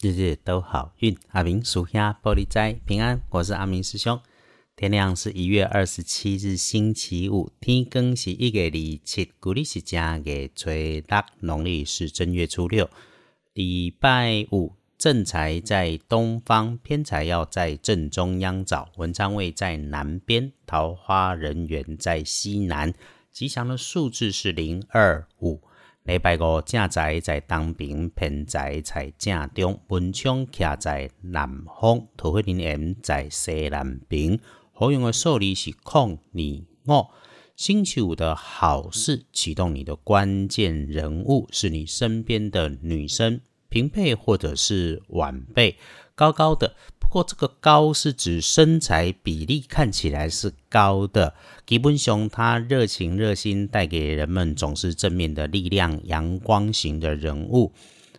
日日都好运，阿明属下玻璃斋平安。我是阿明师兄。天亮是一月二十七日星期五，天更是一月二七，古历是正月初六，农历是正月初六。礼拜五正财在东方，偏财要在正中央找。文昌位在南边，桃花人缘在西南。吉祥的数字是零二五。礼拜五正在在东边，偏在在正中，文昌徛在南方，桃花人缘在西南边。好用的数字是空、二、五。星期五的好事，启动你的关键人物是你身边的女生、平辈或者是晚辈，高高的。不过这个高是指身材比例看起来是高的。吉本上，他热情热心，带给人们总是正面的力量，阳光型的人物。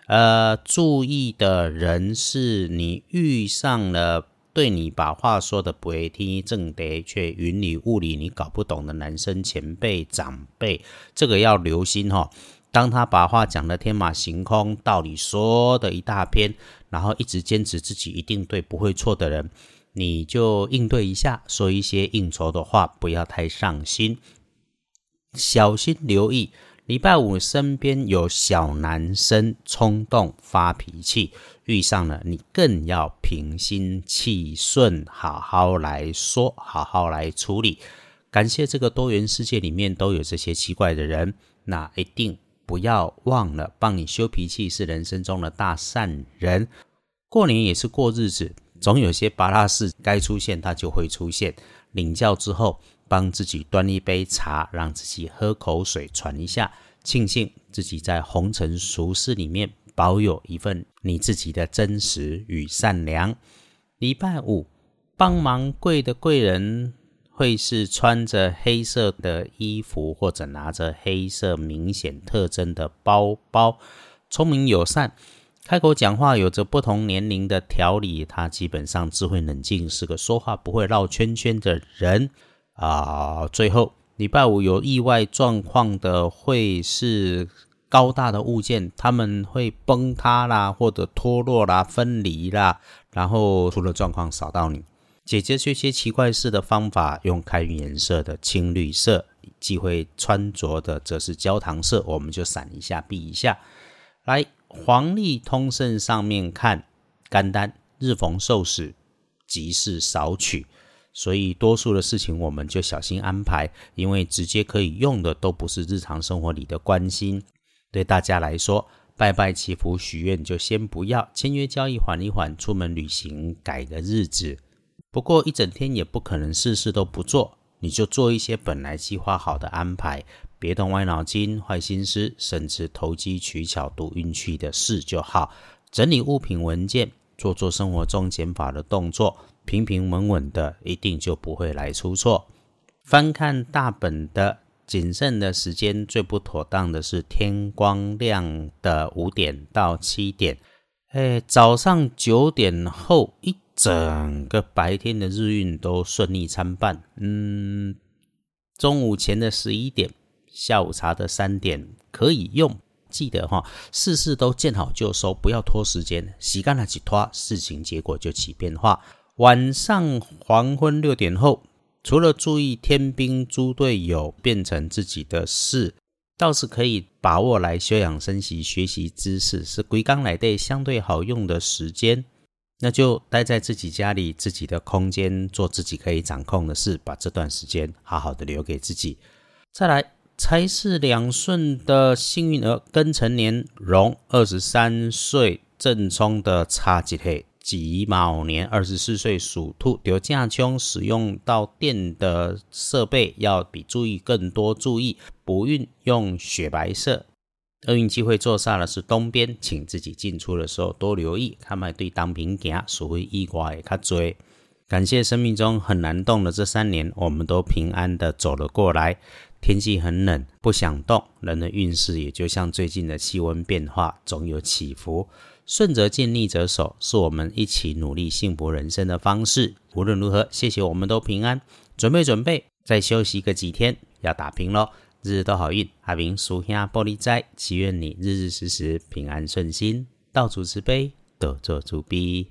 呃，注意的人是你遇上了对你把话说的不会听正得，却云里雾里你搞不懂的男生前辈长辈，这个要留心哈。当他把话讲得天马行空，道理说的一大篇。然后一直坚持自己一定对不会错的人，你就应对一下，说一些应酬的话，不要太上心，小心留意。礼拜五身边有小男生冲动发脾气，遇上了你更要平心气顺，好好来说，好好来处理。感谢这个多元世界里面都有这些奇怪的人，那一定。不要忘了，帮你修脾气是人生中的大善人。过年也是过日子，总有些巴拉事该出现，它就会出现。领教之后，帮自己端一杯茶，让自己喝口水，喘一下，庆幸自己在红尘俗世里面保有一份你自己的真实与善良。礼拜五，帮忙贵的贵人。会是穿着黑色的衣服，或者拿着黑色明显特征的包包，聪明友善，开口讲话有着不同年龄的条理。他基本上智慧冷静，是个说话不会绕圈圈的人啊。最后，礼拜五有意外状况的会是高大的物件，他们会崩塌啦，或者脱落啦、分离啦，然后出了状况扫到你。解决这些奇怪事的方法，用开运颜色的青绿色；忌讳穿着的则是焦糖色，我们就闪一下，避一下。来，黄历通胜上面看，干单日逢受死，吉事少取，所以多数的事情我们就小心安排，因为直接可以用的都不是日常生活里的关心。对大家来说，拜拜祈福许愿就先不要，签约交易缓一缓，出门旅行改个日子。不过一整天也不可能事事都不做，你就做一些本来计划好的安排，别动歪脑筋、坏心思，甚至投机取巧、赌运气的事就好。整理物品文件，做做生活中减法的动作，平平稳稳的，一定就不会来出错。翻看大本的谨慎的时间，最不妥当的是天光亮的五点到七点，哎，早上九点后一。整个白天的日运都顺利参半，嗯，中午前的十一点，下午茶的三点可以用，记得哈，事事都见好就收，不要拖时间，洗干了去拖，事情结果就起变化。晚上黄昏六点后，除了注意天兵猪队友变成自己的事，倒是可以把握来休养生息、学习知识，是归刚来的相对好用的时间。那就待在自己家里，自己的空间，做自己可以掌控的事，把这段时间好好的留给自己。再来，财是两顺的幸运儿，庚辰年龙，二十三岁正冲的差吉黑己卯年二十四岁属兔，丢架冲使用到电的设备要比注意更多注意，不运用雪白色。厄运机会坐煞的是东边，请自己进出的时候多留意，看卖对当平行，所谓意外也较多。感谢生命中很难动的这三年，我们都平安的走了过来。天气很冷，不想动，人的运势也就像最近的气温变化，总有起伏。顺则进，逆则守，是我们一起努力幸福人生的方式。无论如何，谢谢我们都平安。准备准备，再休息个几天，要打拼喽。日日都好运，阿明叔兄玻璃斋，祈愿你日日时时平安顺心，道主慈悲，多做主悲。